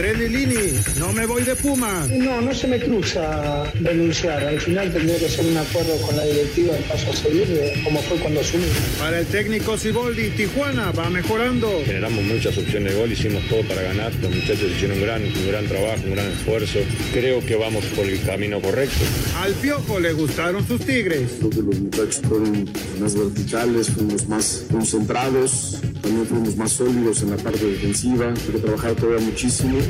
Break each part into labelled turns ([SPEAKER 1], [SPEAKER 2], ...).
[SPEAKER 1] Andrés Lilini, no me voy de Pumas.
[SPEAKER 2] No, no se me cruza denunciar. Al final tendría que ser un acuerdo con la directiva en paso a seguir, como fue cuando asumí.
[SPEAKER 1] Para el técnico Siboldi, Tijuana va mejorando.
[SPEAKER 3] Generamos muchas opciones de gol, hicimos todo para ganar. Los muchachos hicieron un gran, un gran trabajo, un gran esfuerzo. Creo que vamos por el camino correcto.
[SPEAKER 1] Al Piojo le gustaron sus Tigres.
[SPEAKER 4] Creo que los muchachos fueron más verticales, fuimos más concentrados, también fuimos más sólidos en la parte defensiva. Hay que trabajar todavía muchísimo.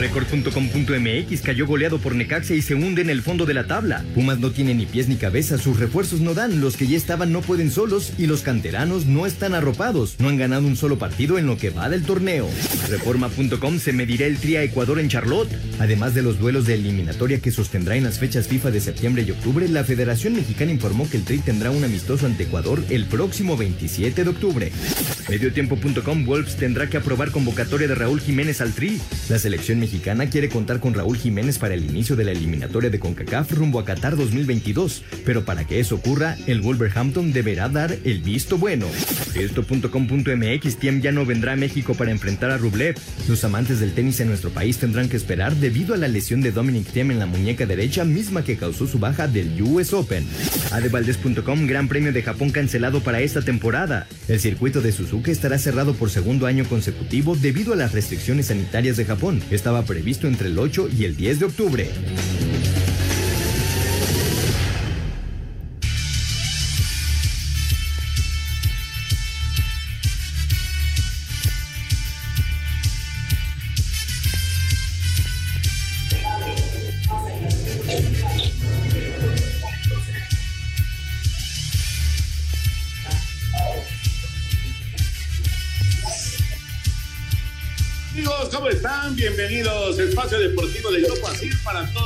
[SPEAKER 5] Record.com.mx cayó goleado por Necaxa y se hunde en el fondo de la tabla. Pumas no tiene ni pies ni cabeza, sus refuerzos no dan, los que ya estaban no pueden solos y los canteranos no están arropados. No han ganado un solo partido en lo que va del torneo. Reforma.com se medirá el tri a Ecuador en Charlotte. Además de los duelos de eliminatoria que sostendrá en las fechas FIFA de septiembre y octubre, la Federación Mexicana informó que el tri tendrá un amistoso ante Ecuador el próximo 27 de octubre. Mediotiempo.com Wolves tendrá que aprobar convocatoria de Raúl Jiménez al tri. La selección mexicana quiere contar con Raúl Jiménez para el inicio de la eliminatoria de CONCACAF rumbo a Qatar 2022, pero para que eso ocurra, el Wolverhampton deberá dar el visto bueno. Esto.com.mx Tiem ya no vendrá a México para enfrentar a Rublev. Los amantes del tenis en nuestro país tendrán que esperar debido a la lesión de Dominic Thiem en la muñeca derecha, misma que causó su baja del US Open. Adevaldes.com Gran Premio de Japón cancelado para esta temporada. El circuito de Suzuka estará cerrado por segundo año consecutivo debido a las restricciones sanitarias de Japón. Estaba previsto entre el 8 y el 10 de octubre.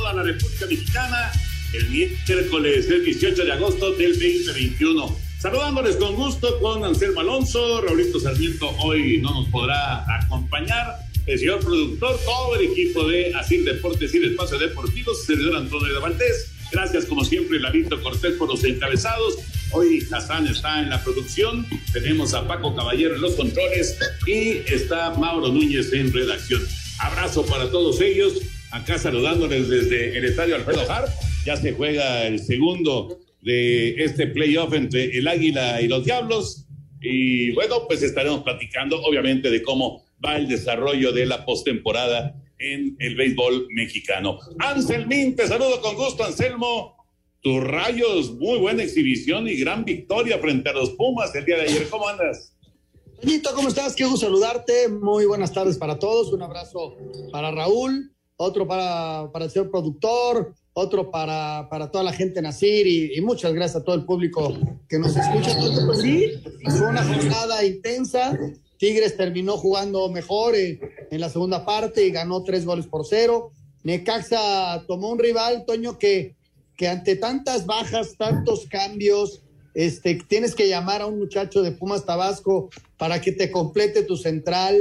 [SPEAKER 6] Toda la República Mexicana. El miércoles del 18 de agosto del 2021. Saludándoles con gusto con Anselmo Alonso, Raulito Sarmiento hoy no nos podrá acompañar. El señor productor, todo el equipo de Asir Deportes y el Espacio Deportivo, servidor Antonio de Valdés. Gracias, como siempre, Lavito Cortés por los encabezados. Hoy Hassan está en la producción, tenemos a Paco Caballero en los controles y está Mauro Núñez en redacción. Abrazo para todos ellos, acá saludándoles desde el estadio Alfredo Harp. Ya se juega el segundo de este playoff entre el Águila y los Diablos. Y bueno, pues estaremos platicando, obviamente, de cómo va el desarrollo de la postemporada en el béisbol mexicano. Anselmín, te saludo con gusto, Anselmo. Tus rayos, muy buena exhibición y gran victoria frente a los Pumas el día de ayer. ¿Cómo andas?
[SPEAKER 7] Toñito, ¿cómo estás? Qué gusto saludarte. Muy buenas tardes para todos. Un abrazo para Raúl, otro para, para el señor productor, otro para, para toda la gente en Asir y, muchas gracias a todo el público que nos escucha. Sí, fue una jornada intensa. Tigres terminó jugando mejor en, en la segunda parte y ganó tres goles por cero. Necaxa tomó un rival, Toño, que, que ante tantas bajas, tantos cambios, este, tienes que llamar a un muchacho de Pumas Tabasco para que te complete tu central.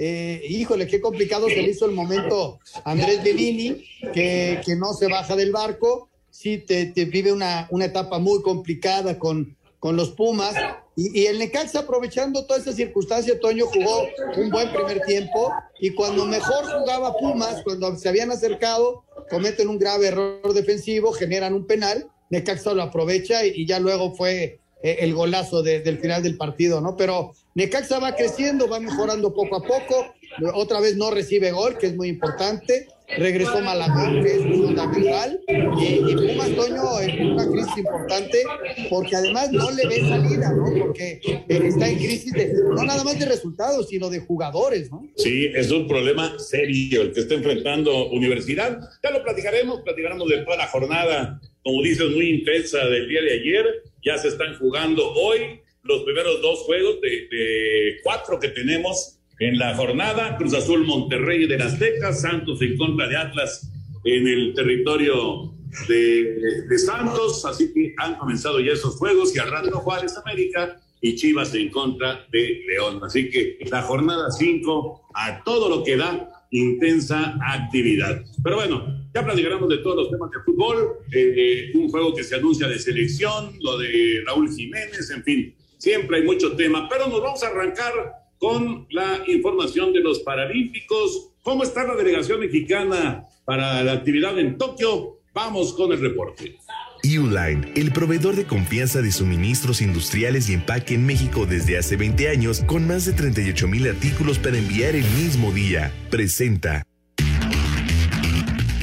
[SPEAKER 7] Eh, híjole, qué complicado se le hizo el momento a Andrés Bellini, que, que no se baja del barco. Sí, te, te vive una, una etapa muy complicada con, con los Pumas. Y, y, el Necaxa, aprovechando toda esa circunstancia, Toño jugó un buen primer tiempo. Y cuando mejor jugaba Pumas, cuando se habían acercado, cometen un grave error defensivo, generan un penal. Necaxa lo aprovecha y, y ya luego fue el golazo de, del final del partido, ¿no? Pero Necaxa va creciendo, va mejorando poco a poco. Otra vez no recibe gol, que es muy importante. regresó Malagón, que es fundamental, y, y Pumas Toño en una crisis importante, porque además no le ve salida, ¿no? Porque eh, está en crisis de, no nada más de resultados, sino de jugadores, ¿no?
[SPEAKER 6] Sí, es un problema serio el que está enfrentando Universidad. Ya lo platicaremos, platicaremos de toda la jornada, como dices, muy intensa del día de ayer. Ya se están jugando hoy los primeros dos juegos de, cuatro que tenemos en la jornada. Cruz Azul Monterrey de las Tecas, Santos en contra de Atlas en el territorio de, Santos. Así que han comenzado ya esos juegos y al Juárez América y Chivas en contra de León. Así que la jornada 5 a todo lo que da intensa actividad. Pero bueno, ya platicaremos de todos los temas de fútbol, eh, un juego que se anuncia de selección, lo de Raúl Jiménez, en fin, siempre hay mucho tema, pero nos vamos a arrancar con la información de los Paralímpicos. ¿Cómo está la delegación mexicana para la actividad en Tokio? Vamos con el reporte.
[SPEAKER 8] Uline, el proveedor de confianza de suministros industriales y empaque en México desde hace 20 años, con más de 38 mil artículos para enviar el mismo día, presenta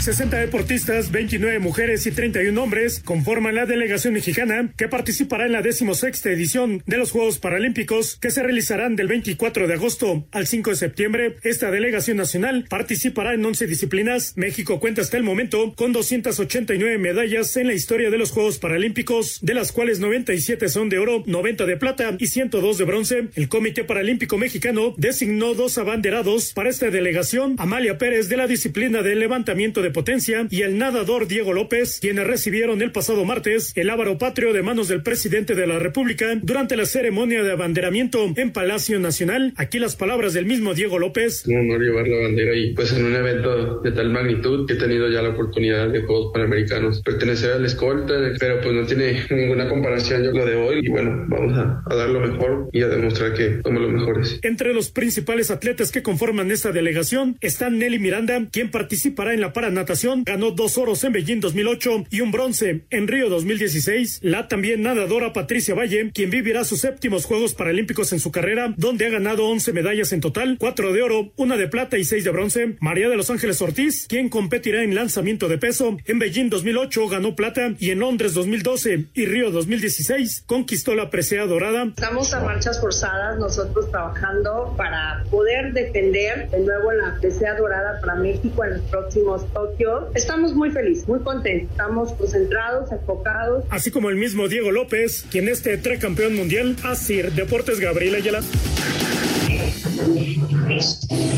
[SPEAKER 9] 60 deportistas, 29 mujeres y 31 hombres conforman la delegación mexicana que participará en la decimosexta edición de los Juegos Paralímpicos que se realizarán del 24 de agosto al 5 de septiembre. Esta delegación nacional participará en 11 disciplinas. México cuenta hasta el momento con 289 medallas en la historia de los Juegos Paralímpicos, de las cuales 97 son de oro, 90 de plata y 102 de bronce. El Comité Paralímpico Mexicano designó dos abanderados para esta delegación, Amalia Pérez de la disciplina de levantamiento de Potencia y el nadador Diego López, quienes recibieron el pasado martes el ávaro patrio de manos del presidente de la República durante la ceremonia de abanderamiento en Palacio Nacional. Aquí las palabras del mismo Diego López.
[SPEAKER 10] Un honor llevar la bandera y pues en un evento de tal magnitud que he tenido ya la oportunidad de Juegos Panamericanos pertenecer a la escolta, pero pues no tiene ninguna comparación yo lo de hoy y bueno, vamos a, a dar lo mejor y a demostrar que somos los mejores.
[SPEAKER 9] Entre los principales atletas que conforman esta delegación están Nelly Miranda, quien participará en la paranatación ganó dos oros en Beijing 2008 y un bronce en Río 2016. La también nadadora Patricia Valle, quien vivirá sus séptimos Juegos Paralímpicos en su carrera, donde ha ganado 11 medallas en total, cuatro de oro, una de plata y seis de bronce. María de los Ángeles Ortiz, quien competirá en lanzamiento de peso, en Beijing 2008 ganó plata y en Londres 2012 y Río 2016 conquistó la presea dorada.
[SPEAKER 11] Estamos a marchas forzadas nosotros trabajando para poder defender de nuevo la presea dorada para México en los próximos Estamos muy felices, muy contentos, estamos concentrados, enfocados.
[SPEAKER 9] Así como el mismo Diego López, quien este campeón mundial, Asir Deportes Gabriel Ayala.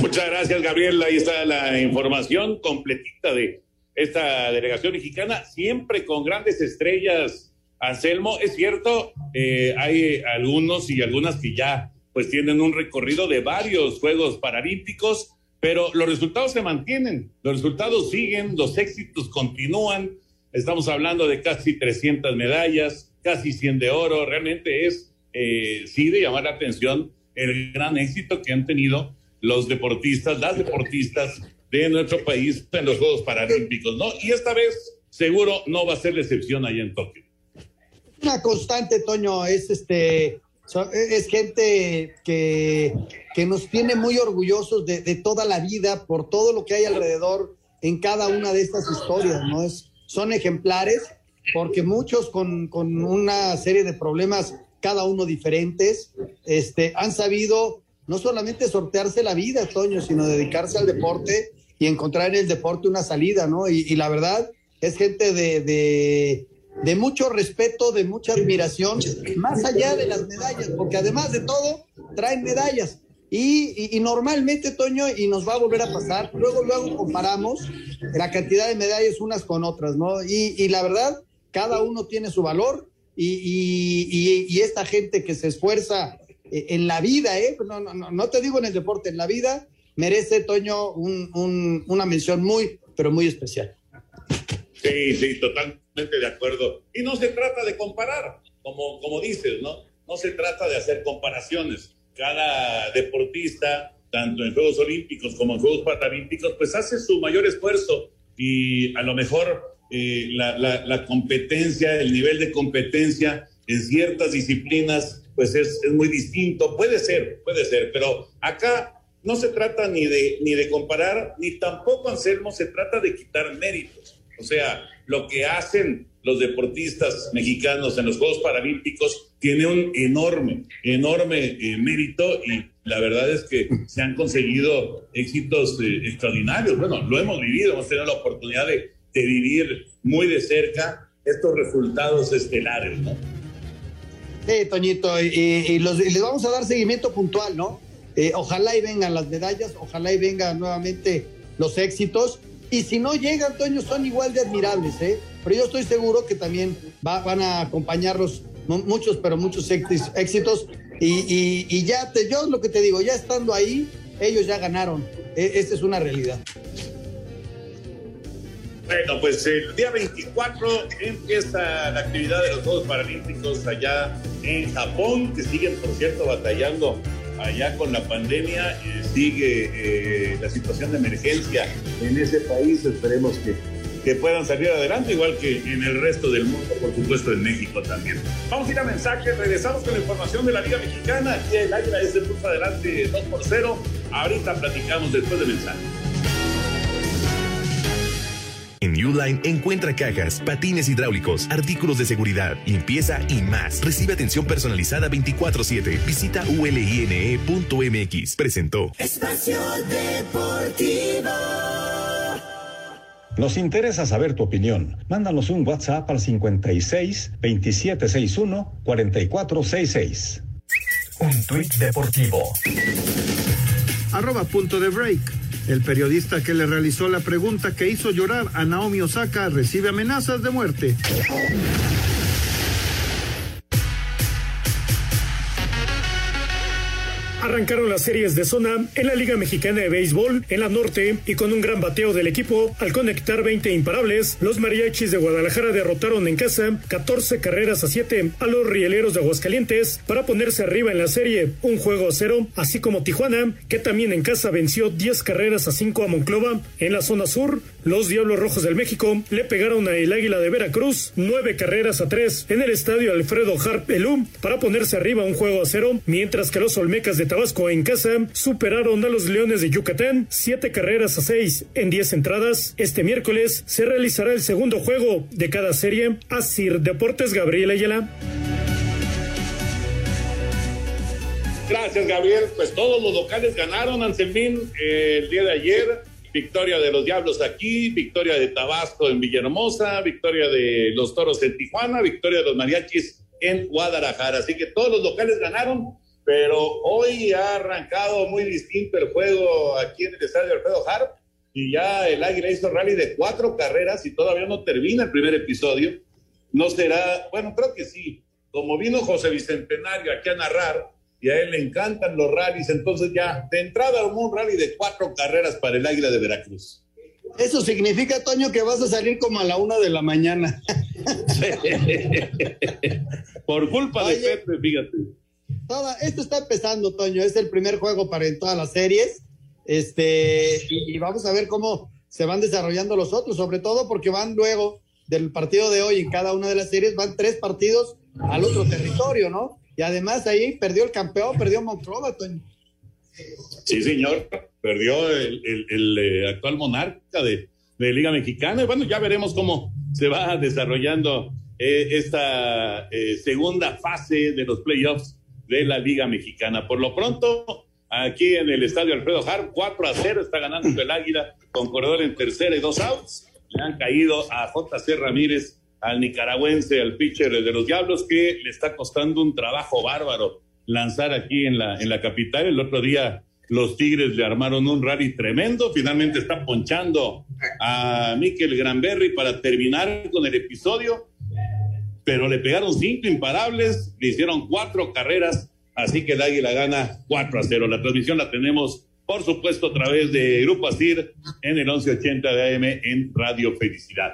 [SPEAKER 6] Muchas gracias, Gabriel. Ahí está la información completita de esta delegación mexicana, siempre con grandes estrellas. Anselmo, es cierto, eh, hay algunos y algunas que ya pues tienen un recorrido de varios Juegos Paralímpicos pero los resultados se mantienen, los resultados siguen, los éxitos continúan. Estamos hablando de casi 300 medallas, casi 100 de oro. Realmente es, eh, sí, de llamar la atención el gran éxito que han tenido los deportistas, las deportistas de nuestro país en los Juegos Paralímpicos, ¿no? Y esta vez seguro no va a ser la excepción allá en Tokio.
[SPEAKER 7] Una constante, Toño, es este es gente que, que, nos tiene muy orgullosos de, de, toda la vida por todo lo que hay alrededor en cada una de estas historias, ¿no? Es, son ejemplares porque muchos con, con una serie de problemas, cada uno diferentes, este, han sabido no solamente sortearse la vida, Toño, sino dedicarse al deporte y encontrar en el deporte una salida, ¿no? Y, y la verdad es gente de, de de mucho respeto, de mucha admiración, más allá de las medallas, porque además de todo, traen medallas. Y, normalmente, Toño, y nos va a volver a pasar, luego, luego comparamos la cantidad de medallas unas con otras, ¿no? Y, y la verdad, cada uno tiene su valor y, esta gente que se esfuerza eh, en la vida, ¿eh? No, no, no, no te digo en el deporte, en la vida, merece, Toño, un, un, una mención muy, pero muy especial.
[SPEAKER 6] Sí, sí, totalmente de acuerdo. Y no se trata de comparar, como, como dices, ¿no? No se trata de hacer comparaciones. Cada deportista, tanto en Juegos Olímpicos como en Juegos Paralímpicos, pues hace su mayor esfuerzo y a lo mejor eh, la, la, la, competencia, el nivel de competencia en ciertas disciplinas, pues es, es muy distinto. Puede ser, puede ser, pero acá no se trata ni de, ni de comparar, ni tampoco, Anselmo, se trata de quitar méritos. O sea, lo que hacen los deportistas mexicanos en los Juegos Paralímpicos tiene un enorme, enorme eh, mérito y la verdad es que se han conseguido éxitos eh, extraordinarios. Bueno, lo hemos vivido, hemos tenido la oportunidad de, vivir muy de cerca estos resultados estelares, ¿no?
[SPEAKER 7] Sí, Toñito, y, les vamos a dar seguimiento puntual, ¿no? Eh, ojalá y vengan las medallas, ojalá y vengan nuevamente los éxitos. Y si no llegan, Toño, son igual de admirables, ¿eh? Pero yo estoy seguro que también van a acompañarlos muchos, pero muchos éxitos. Y, ya, te, yo lo que te digo, ya estando ahí, ellos ya ganaron. E, esta es una realidad.
[SPEAKER 6] Bueno, pues el día 24 empieza la actividad de los Juegos Paralímpicos allá en Japón, que siguen, por cierto, batallando allá con la pandemia. Sigue eh, la situación de emergencia en ese país. Esperemos que, que puedan salir adelante, igual que en el resto del mundo, por supuesto, en México también. Vamos a ir a mensajes. Regresamos con la información de la Liga Mexicana. Aquí el Águila es el adelante 2 por 0. Ahorita platicamos después de mensajes.
[SPEAKER 8] En Uline encuentra cajas, patines hidráulicos, artículos de seguridad, limpieza y más. Recibe atención personalizada 24-7. Visita uline.mx. Presentó.
[SPEAKER 12] Espacio Deportivo.
[SPEAKER 13] Nos interesa saber tu opinión. Mándanos un WhatsApp al 56 2761 4466.
[SPEAKER 14] Un tuit deportivo.
[SPEAKER 1] Arroba punto de break. El periodista que le realizó la pregunta que hizo llorar a Naomi Osaka recibe amenazas de muerte.
[SPEAKER 9] Arrancaron las series de zona en la Liga Mexicana de Béisbol en la norte y con un gran bateo del equipo al conectar 20 imparables, los mariachis de Guadalajara derrotaron en casa 14 carreras a 7 a los rieleros de Aguascalientes para ponerse arriba en la serie un juego a cero, así como Tijuana, que también en casa venció 10 carreras a 5 a Monclova. En la zona sur, los Diablos Rojos del México le pegaron a el Águila de Veracruz 9 carreras a 3 en el estadio Alfredo Harp Elú para ponerse arriba un juego a cero, mientras que los Olmecas de Tabasco en casa superaron a los Leones de Yucatán siete carreras a seis en diez entradas. Este miércoles se realizará el segundo juego de cada serie. Asir Deportes Gabriel Ayala.
[SPEAKER 6] Gracias, Gabriel. Pues todos los locales ganaron, Anselmín, eh, el día de ayer. Victoria de los Diablos aquí, victoria de Tabasco en Villahermosa, victoria de los Toros en Tijuana, victoria de los Mariachis en Guadalajara. Así que todos los locales ganaron pero hoy ha arrancado muy distinto el juego aquí en el estadio Alfredo Harp y ya el Águila hizo rally de cuatro carreras y todavía no termina el primer episodio. No será, bueno, creo que sí. Como vino José Bicentenario aquí a narrar y a él le encantan los rallies, entonces ya de entrada hubo un rally de cuatro carreras para el Águila de Veracruz.
[SPEAKER 7] Eso significa, Toño, que vas a salir como a la una de la mañana.
[SPEAKER 6] Por culpa de Pepe, fíjate
[SPEAKER 7] esto está empezando, Toño. Es el primer juego para en todas las series. Este, y, vamos a ver cómo se van desarrollando los otros, sobre todo porque van luego del partido de hoy en cada una de las series, van tres partidos al otro territorio, ¿no? Y además ahí perdió el campeón, perdió Monclova, Toño.
[SPEAKER 6] Sí, señor, perdió el, eh, actual monarca de, Liga Mexicana. Y bueno, ya veremos cómo se va desarrollando eh, esta eh, segunda fase de los playoffs de la Liga Mexicana. Por lo pronto, aquí en el estadio Alfredo Harp, 4 a 0 está ganando el Águila con corredor en tercera y dos outs. Le han caído a JC Ramírez, al nicaragüense, al pitcher de los Diablos, que le está costando un trabajo bárbaro lanzar aquí en la, en la capital. El otro día los Tigres le armaron un rally tremendo. Finalmente está ponchando a Mikel Granberry para terminar con el episodio pero le pegaron cinco imparables, le hicieron cuatro carreras, así que el Águila gana 4 a 0. La transmisión la tenemos, por supuesto, a través de Grupo Asir en el 1180 de AM en Radio Felicidad.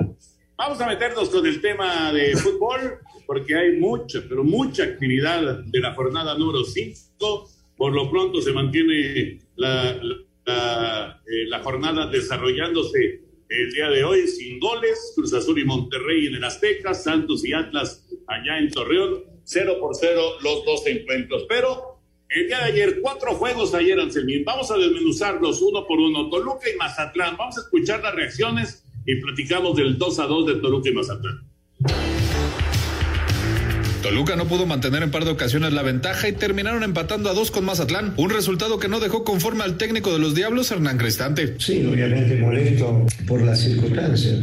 [SPEAKER 6] Vamos a meternos con el tema de fútbol, porque hay mucha, pero mucha actividad de la jornada número 5. Por lo pronto se mantiene la, la, eh, la jornada desarrollándose el día de hoy sin goles. Cruz Azul y Monterrey en el Azteca, Santos y Atlas allá en Torreón, cero por cero los dos encuentros. Pero El día de ayer, cuatro juegos ayer, Anselmín. Vamos a desmenuzarlos uno por uno. Toluca y Mazatlán. Vamos a escuchar las reacciones y platicamos del 2 a 2 de Toluca y Mazatlán.
[SPEAKER 15] Toluca no pudo mantener en par de ocasiones la ventaja y terminaron empatando a dos con Mazatlán, un resultado que no dejó conforme al técnico de los Diablos, Hernán Cristante.
[SPEAKER 16] Sí, obviamente molesto por las circunstancias.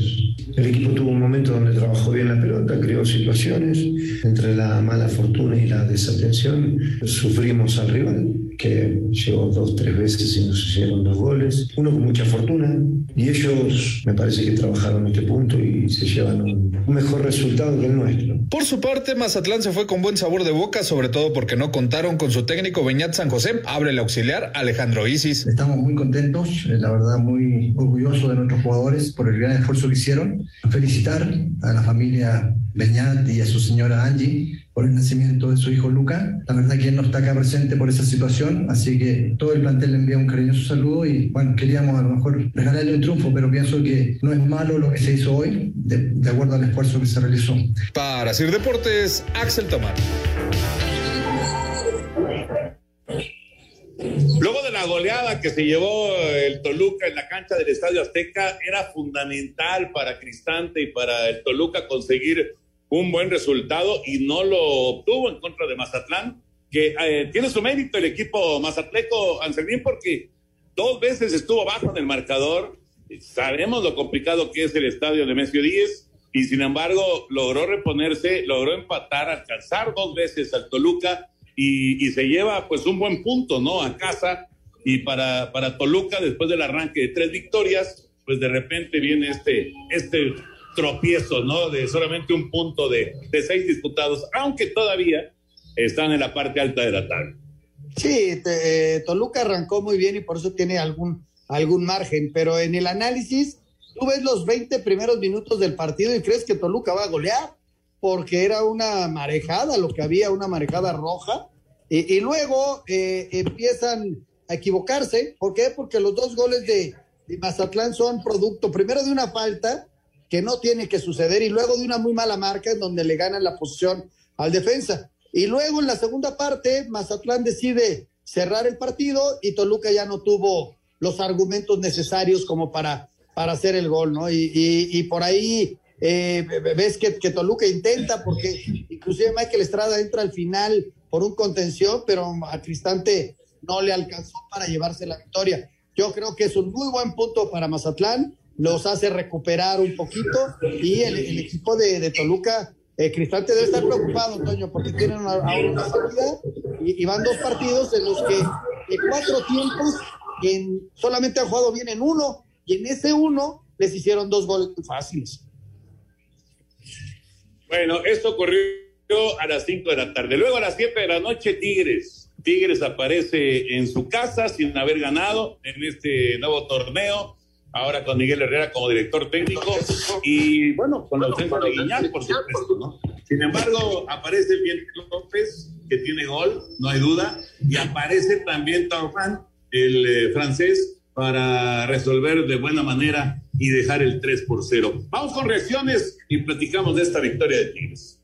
[SPEAKER 16] El equipo tuvo un momento donde trabajó bien la pelota, creó situaciones. Entre la mala fortuna y la desatención, sufrimos al rival, que llegó dos, tres veces y nos hicieron dos goles. Uno con mucha fortuna. Y ellos, me parece que trabajaron este punto y se llevan un, un mejor resultado que el nuestro.
[SPEAKER 15] Por su parte, Mazatlán se fue con buen sabor de boca, sobre todo porque no contaron con su técnico Beñat San José. Abre el auxiliar Alejandro Isis.
[SPEAKER 17] Estamos muy contentos, eh, la verdad muy orgullosos de nuestros jugadores por el gran esfuerzo que hicieron. Felicitar a la familia Beñat y a su señora Angie por el nacimiento de su hijo Luca. La verdad que él no está acá presente por esa situación, así que todo el plantel le envía un cariñoso saludo y bueno, queríamos a lo mejor regalarle un triunfo, pero pienso que no es malo lo que se hizo hoy, de, de acuerdo al esfuerzo que se realizó.
[SPEAKER 15] Para Sir Deportes, Axel Tomar.
[SPEAKER 6] Luego de la goleada que se llevó el Toluca en la cancha del Estadio Azteca, era fundamental para Cristante y para el Toluca conseguir un buen resultado y no lo obtuvo en contra de Mazatlán, que eh, tiene su mérito el equipo mazatleco, Anselmín, porque dos veces estuvo bajo en el marcador. Sabemos lo complicado que es el estadio de Mesio 10 y sin embargo logró reponerse, logró empatar, alcanzar dos veces al Toluca y, y, se lleva pues un buen punto, ¿no? A casa y para, para Toluca después del arranque de tres victorias, pues de repente viene este, este tropiezo, ¿no? De solamente un punto de, de seis disputados, aunque todavía están en la parte alta de la tabla.
[SPEAKER 7] Sí, te, eh, Toluca arrancó muy bien y por eso tiene algún, algún margen, pero en el análisis tú ves los 20 primeros minutos del partido y crees que Toluca va a golear porque era una marejada, lo que había, una marejada roja, y, y luego eh, empiezan a equivocarse. ¿Por qué? Porque los dos goles de, de, Mazatlán son producto, primero de una falta que no tiene que suceder, y luego de una muy mala marca en donde le ganan la posición al defensa. Y luego en la segunda parte, Mazatlán decide cerrar el partido y Toluca ya no tuvo los argumentos necesarios como para, para hacer el gol, ¿no? Y, y, y por ahí eh, ves que, que, Toluca intenta, porque inclusive Michael Estrada entra al final por un contención, pero a Cristante no le alcanzó para llevarse la victoria. Yo creo que es un muy buen punto para Mazatlán, los hace recuperar un poquito y el, equipo de, de Toluca, eh, Cristante debe estar preocupado, Toño, porque tienen ahora una salida y, van dos partidos en los que de cuatro tiempos en, solamente han jugado bien en uno y en ese uno les hicieron dos goles fáciles.
[SPEAKER 6] Bueno, esto ocurrió a las 5 de la tarde. Luego a las 7 de la noche, Tigres. Tigres aparece en su casa sin haber ganado en este nuevo torneo. Ahora con Miguel Herrera como director técnico y bueno, con la ausencia de Guiñán, por supuesto, ¿no? Sin embargo, aparece bien López, que tiene gol, no hay duda, y aparece también Taufan, el eh, francés, para resolver de buena manera y dejar el 3 por 0. Vamos con reacciones y platicamos de esta victoria de Tigres.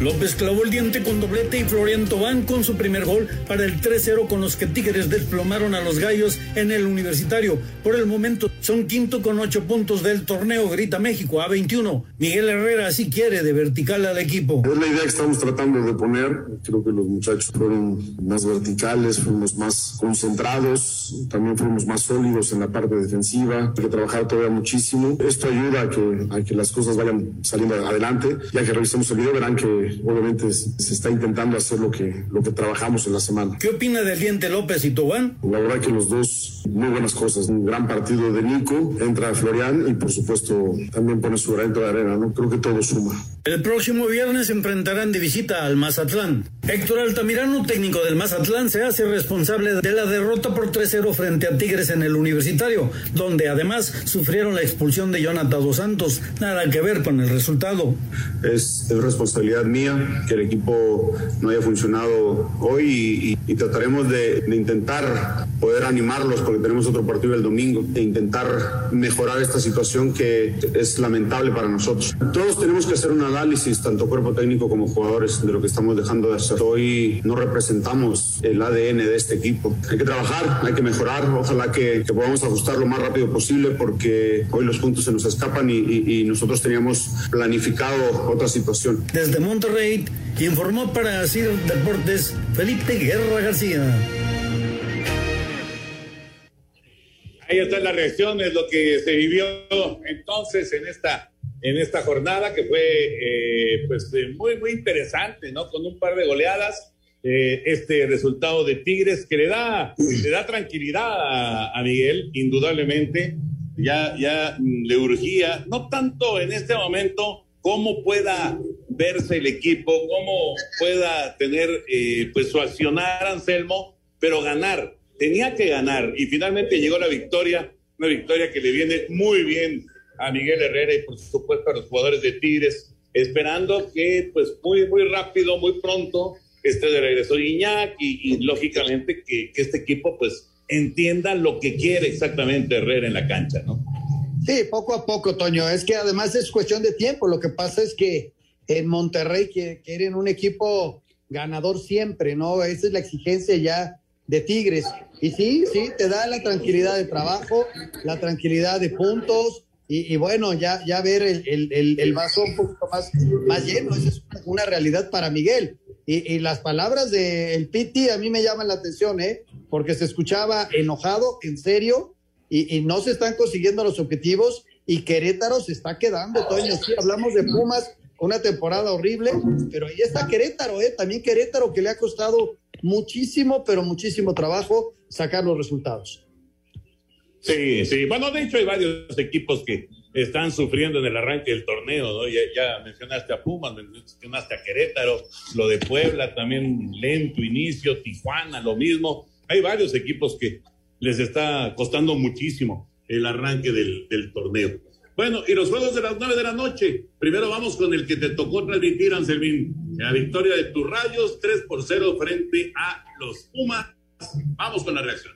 [SPEAKER 9] López clavó el diente con doblete y Florian Tobán con su primer gol para el 3-0 con los que Tigres desplomaron a los gallos en el universitario. Por el momento son quinto con ocho puntos del torneo, grita México a 21. Miguel Herrera sí quiere de vertical al equipo.
[SPEAKER 4] Es la idea que estamos tratando de poner. Creo que los muchachos fueron más verticales, fuimos más concentrados, también fuimos más sólidos en la parte defensiva. Hay que trabajar todavía muchísimo. Esto ayuda a que, a que las cosas vayan saliendo adelante. Ya que revisemos el video verán que obviamente se está intentando hacer lo que, lo que trabajamos en la semana.
[SPEAKER 9] ¿Qué opina del Diente López y Tobán?
[SPEAKER 4] La verdad que los dos, muy buenas cosas. Un gran partido de Nico, entra Florian y por supuesto también pone su granito de arena, ¿no? Creo que todo suma.
[SPEAKER 9] El próximo viernes se enfrentarán de visita al Mazatlán. Héctor Altamirano, técnico del Mazatlán, se hace responsable de la derrota por 3-0 frente a Tigres en el Universitario, donde además sufrieron la expulsión de Jonathan Dos Santos. Nada que ver con el resultado.
[SPEAKER 4] Es, es responsabilidad mía que el equipo no haya funcionado hoy y, trataremos de, intentar poder animarlos porque tenemos otro partido el domingo e intentar mejorar esta situación que es lamentable para nosotros. Todos tenemos que hacer un análisis, tanto cuerpo técnico como jugadores, de lo que estamos dejando de hacer. Hoy no representamos el ADN de este equipo. Hay que trabajar, hay que mejorar, ojalá que, podamos ajustar lo más rápido posible porque hoy los puntos se nos escapan y, y nosotros teníamos planificado otra situación.
[SPEAKER 18] Desde Monterrey informó para CIR Deportes Felipe Guerra García.
[SPEAKER 6] Ahí están las reacciones, lo que se vivió entonces en esta, en esta jornada que fue eh, pues muy, muy interesante, ¿no? Con un par de goleadas. Eh, este resultado de Tigres que le da, le da tranquilidad a, Miguel, indudablemente. Ya, ya le urgía, no tanto en este momento cómo pueda verse el equipo, cómo pueda tener eh, pues su accionar Anselmo, pero ganar, tenía que ganar y finalmente llegó la victoria, una victoria que le viene muy bien a Miguel Herrera y por supuesto a los jugadores de Tigres, esperando que pues muy, muy rápido, muy pronto esté de regreso Iñak y, lógicamente que, que, este equipo pues entienda lo que quiere exactamente Herrera en la cancha, ¿no?
[SPEAKER 7] Sí, poco a poco, Toño. Es que además es cuestión de tiempo. Lo que pasa es que en Monterrey quieren un equipo ganador siempre, ¿no? Esa es la exigencia ya de Tigres. Y sí, sí, te da la tranquilidad de trabajo, la tranquilidad de puntos y, bueno, ya, ya ver el, vaso un poquito más, más lleno, es una, realidad para Miguel. Y, las palabras del Piti a mí me llaman la atención, ¿eh? Porque se escuchaba enojado, en serio, y, no se están consiguiendo los objetivos y Querétaro se está quedando, Toño. Sí, hablamos de Pumas, una temporada horrible, pero ahí está Querétaro, ¿eh? También Querétaro que le ha costado muchísimo, pero muchísimo trabajo sacar los resultados.
[SPEAKER 6] Sí, sí. Bueno, de hecho hay varios equipos que están sufriendo en el arranque del torneo, ¿no? Ya, mencionaste a Pumas, mencionaste a Querétaro, lo de Puebla también lento inicio, Tijuana lo mismo. Hay varios equipos que les está costando muchísimo el arranque del torneo. Bueno, y los juegos de las nueve de la noche. Primero vamos con el que te tocó transmitir, Anselmín. La victoria de tus rayos, 3 por 0 frente a los Pumas. Vamos con la reacción.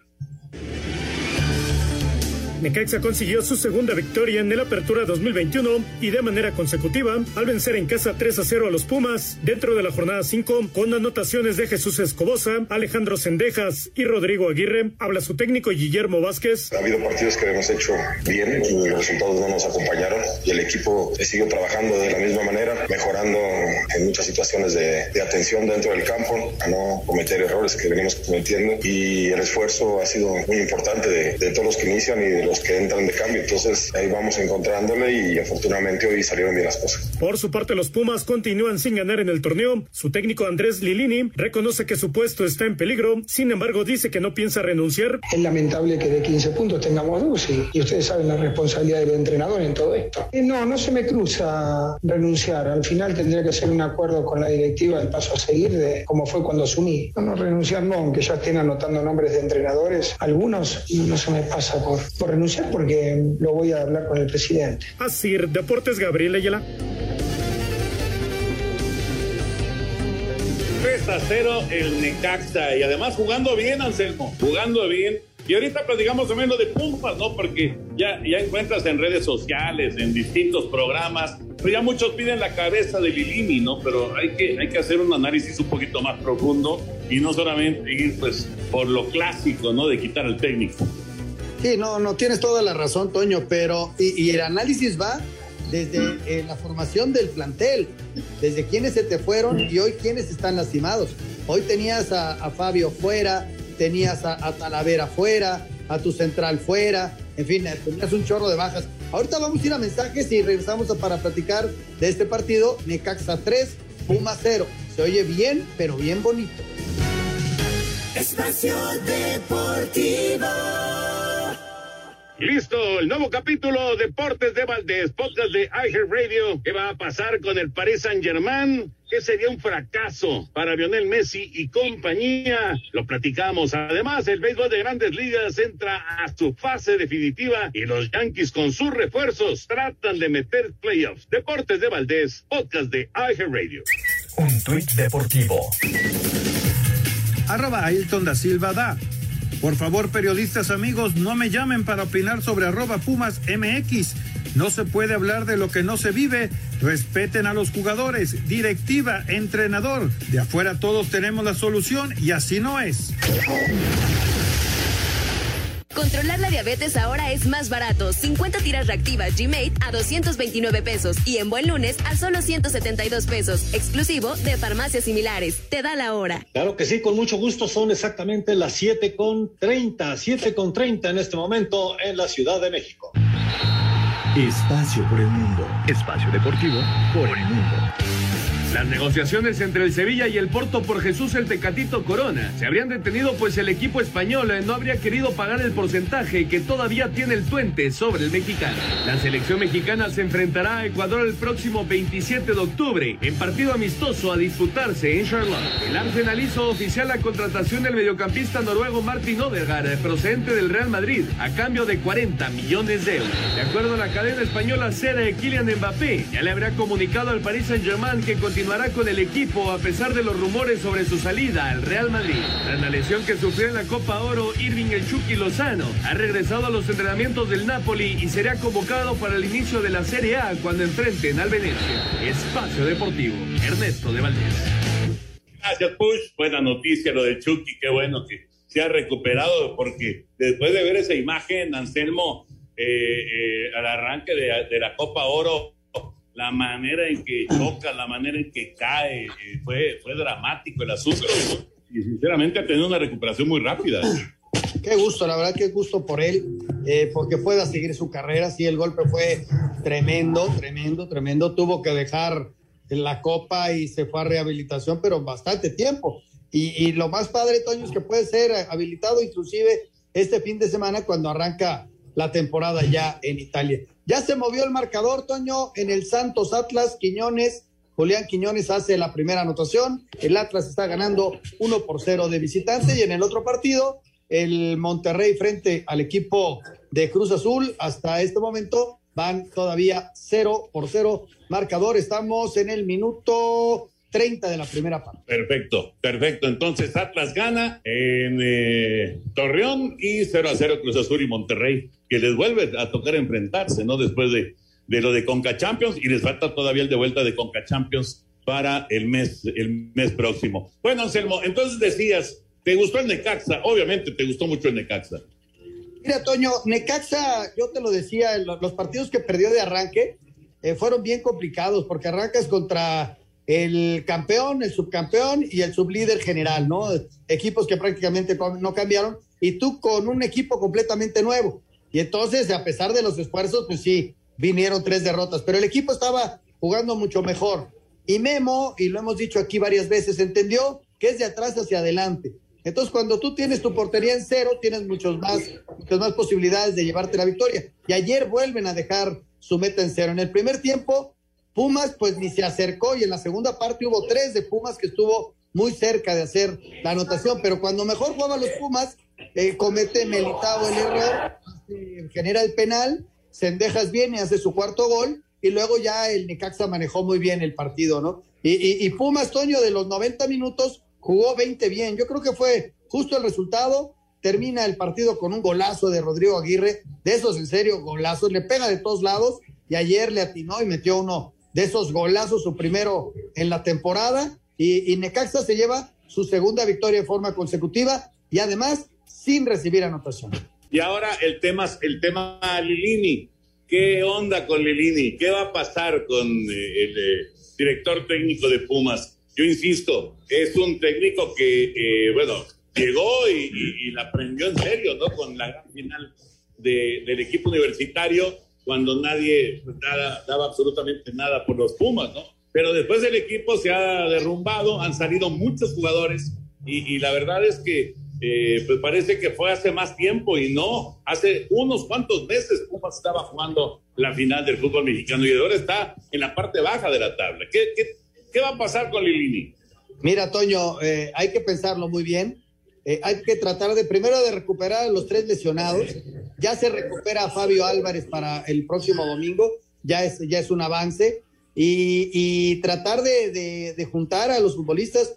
[SPEAKER 9] Necaxa consiguió su segunda victoria en el Apertura 2021 y de manera consecutiva al vencer en casa 3 a 0 a los Pumas dentro de la jornada 5 con anotaciones de Jesús Escobosa, Alejandro Sendejas y Rodrigo Aguirre. Habla su técnico Guillermo Vázquez.
[SPEAKER 4] Ha habido partidos que hemos hecho bien y los resultados no nos acompañaron y el equipo sigue trabajando de la misma manera, mejorando en muchas situaciones de, atención dentro del campo, a no cometer errores que venimos cometiendo y el esfuerzo ha sido muy importante de, de todos los que inician y de los que entran de cambio. Entonces ahí vamos encontrándole y afortunadamente hoy salieron bien las cosas.
[SPEAKER 9] Por su parte, los Pumas continúan sin ganar en el torneo. Su técnico Andrés Lilini reconoce que su puesto está en peligro, sin embargo dice que no piensa renunciar.
[SPEAKER 17] Es lamentable que de 15 puntos tengamos 12 y ustedes saben la responsabilidad del entrenador en todo esto. Eh, no, no se me cruza renunciar. Al final tendría que ser un acuerdo con la directiva del paso a seguir de cómo fue cuando asumí. No, no renunciar no, aunque ya estén anotando nombres de entrenadores. Algunos no se me pasa por, por renunciar porque lo voy a hablar con el presidente.
[SPEAKER 9] Así, Deportes Gabriel Ayala.
[SPEAKER 6] 3 a 0 el Necaxa y además jugando bien, Anselmo, jugando bien. Y ahorita platicamos menos de Pumas, ¿no? Porque ya, ya encuentras en redes sociales, en distintos programas, pero ya muchos piden la cabeza de Lilini, ¿no? Pero hay que, hay que hacer un análisis un poquito más profundo y no solamente ir pues por lo clásico, ¿no? De quitar al técnico.
[SPEAKER 7] Sí, no, no, tienes toda la razón, Toño, pero y, el análisis va desde eh, la formación del plantel, desde quienes se te fueron y hoy quienes están lastimados. Hoy tenías a, Fabio fuera, tenías a, Talavera fuera, a tu central fuera, en fin, eh, tenías un chorro de bajas. Ahorita vamos a ir a mensajes y regresamos para platicar de este partido. Necaxa 3, Puma 0. Se oye bien, pero bien bonito.
[SPEAKER 12] Espacio Deportivo.
[SPEAKER 6] Listo, el nuevo capítulo Deportes de Valdés, podcast de Radio. ¿Qué va a pasar con el Paris Saint Germain? ¿Qué sería un fracaso para Lionel Messi y compañía? Lo platicamos. Además, el béisbol de grandes ligas entra a su fase definitiva y los Yankees con sus refuerzos tratan de meter playoffs. Deportes de Valdés, podcast de Radio.
[SPEAKER 19] Un tuit deportivo.
[SPEAKER 1] Arroba Ailton da Silva da. Por favor, periodistas amigos, no me llamen para opinar sobre arroba Pumas MX. No se puede hablar de lo que no se vive. Respeten a los jugadores, directiva, entrenador. De afuera todos tenemos la solución y así no es.
[SPEAKER 20] Controlar la diabetes ahora es más barato. 50 tiras reactivas G-Mate a 229 pesos y en buen lunes a solo 172 pesos, exclusivo de farmacias similares. Te da la hora.
[SPEAKER 21] Claro que sí, con mucho gusto. Son exactamente las 7 con 30, 7 con 30 en este momento en la Ciudad de México.
[SPEAKER 14] Espacio por el mundo. Espacio deportivo por el mundo.
[SPEAKER 22] Las negociaciones entre el Sevilla y el Porto por Jesús el Tecatito Corona se habrían detenido pues el equipo español eh, no habría querido pagar el porcentaje que todavía tiene el Tuente sobre el mexicano. La selección mexicana se enfrentará a Ecuador el próximo 27 de octubre en partido amistoso a disputarse en Charlotte. El Arsenal hizo oficial la contratación del mediocampista noruego Martin Odegaard eh, procedente del Real Madrid a cambio de 40 millones de euros. De acuerdo a la cadena española de Kylian Mbappé ya le habría comunicado al Paris Saint-Germain que continúa continuará con el equipo a pesar de los rumores sobre su salida al Real Madrid. Tras la lesión que sufrió en la Copa Oro, Irving El Chucky Lozano ha regresado a los entrenamientos del Napoli y será convocado para el inicio de la Serie A cuando enfrenten al Venecia. Espacio Deportivo, Ernesto de Valdés.
[SPEAKER 6] Gracias, Push. Buena noticia lo de Chucky, qué bueno que se ha recuperado, porque después de ver esa imagen, Anselmo, eh, eh, al arranque de, de la Copa Oro, la manera en que choca, la manera en que cae, eh, fue, fue dramático el asunto. Y sinceramente ha tenido una recuperación muy rápida.
[SPEAKER 7] Qué gusto, la verdad, qué gusto por él, eh, porque pueda seguir su carrera. Sí, el golpe fue tremendo, tremendo, tremendo. Tuvo que dejar la copa y se fue a rehabilitación, pero bastante tiempo. Y, y lo más padre, Toño, es que puede ser habilitado inclusive este fin de semana cuando arranca la temporada ya en Italia. Ya se movió el marcador, Toño, en el Santos Atlas, Quiñones. Julián Quiñones hace la primera anotación. El Atlas está ganando 1 por 0 de visitante. Y en el otro partido, el Monterrey frente al equipo de Cruz Azul, hasta este momento van todavía 0 por 0 marcador. Estamos en el minuto 30 de la primera parte.
[SPEAKER 6] Perfecto, perfecto. Entonces Atlas gana en eh, Torreón y 0 a 0 Cruz Azul y Monterrey, que les vuelve a tocar enfrentarse, ¿no? Después de, de lo de Conca Champions y les falta todavía el de vuelta de Conca Champions para el mes, el mes próximo. Bueno, Anselmo, entonces decías, ¿te gustó el Necaxa? Obviamente te gustó mucho el Necaxa.
[SPEAKER 7] Mira, Toño, Necaxa, yo te lo decía, los partidos que perdió de arranque eh, fueron bien complicados porque arrancas contra el campeón, el subcampeón y el sublíder general, ¿no? Equipos que prácticamente no cambiaron y tú con un equipo completamente nuevo. Y entonces, a pesar de los esfuerzos, pues sí, vinieron tres derrotas, pero el equipo estaba jugando mucho mejor. Y Memo, y lo hemos dicho aquí varias veces, entendió que es de atrás hacia adelante. Entonces, cuando tú tienes tu portería en cero, tienes muchos muchas más posibilidades de llevarte la victoria. Y ayer vuelven a dejar su meta en cero. En el primer tiempo, Pumas pues ni se acercó. Y en la segunda parte hubo tres de Pumas que estuvo muy cerca de hacer la anotación, pero cuando mejor jugaban los Pumas, eh, comete Melitao el error, genera el penal, Sendejas viene, hace su cuarto gol y luego ya el Necaxa manejó muy bien el partido, ¿no? Y, y Pumas, Toño, de los 90 minutos jugó 20 bien, yo creo que fue justo el resultado, termina el partido con un golazo de Rodrigo Aguirre, de esos en serio golazos, le pega de todos lados y ayer le atinó y metió uno de esos golazos, su primero en la temporada, y, Necaxa se lleva su segunda victoria de forma consecutiva y además sin recibir anotación.
[SPEAKER 6] Y ahora el tema, el tema Lilini. ¿Qué onda con Lilini? ¿Qué va a pasar con eh, el eh, director técnico de Pumas? Yo insisto, es un técnico que, eh, bueno, llegó y, la aprendió en serio, ¿no? Con la gran final del equipo universitario cuando nadie pues, daba absolutamente nada por los Pumas, ¿no? Pero después el equipo se ha derrumbado, han salido muchos jugadores y, la verdad es que eh, pues parece que fue hace más tiempo y no, hace unos cuantos meses Pumas estaba jugando la final del fútbol mexicano y ahora está en la parte baja de la tabla. ¿Qué, qué, va a pasar con Lilini?
[SPEAKER 7] Mira, Toño, eh, hay que pensarlo muy bien. Eh, hay que tratar de primero de recuperar a los tres lesionados. Ya se recupera a Fabio Álvarez para el próximo domingo, ya es, ya es un avance. Y, tratar de, juntar a los futbolistas.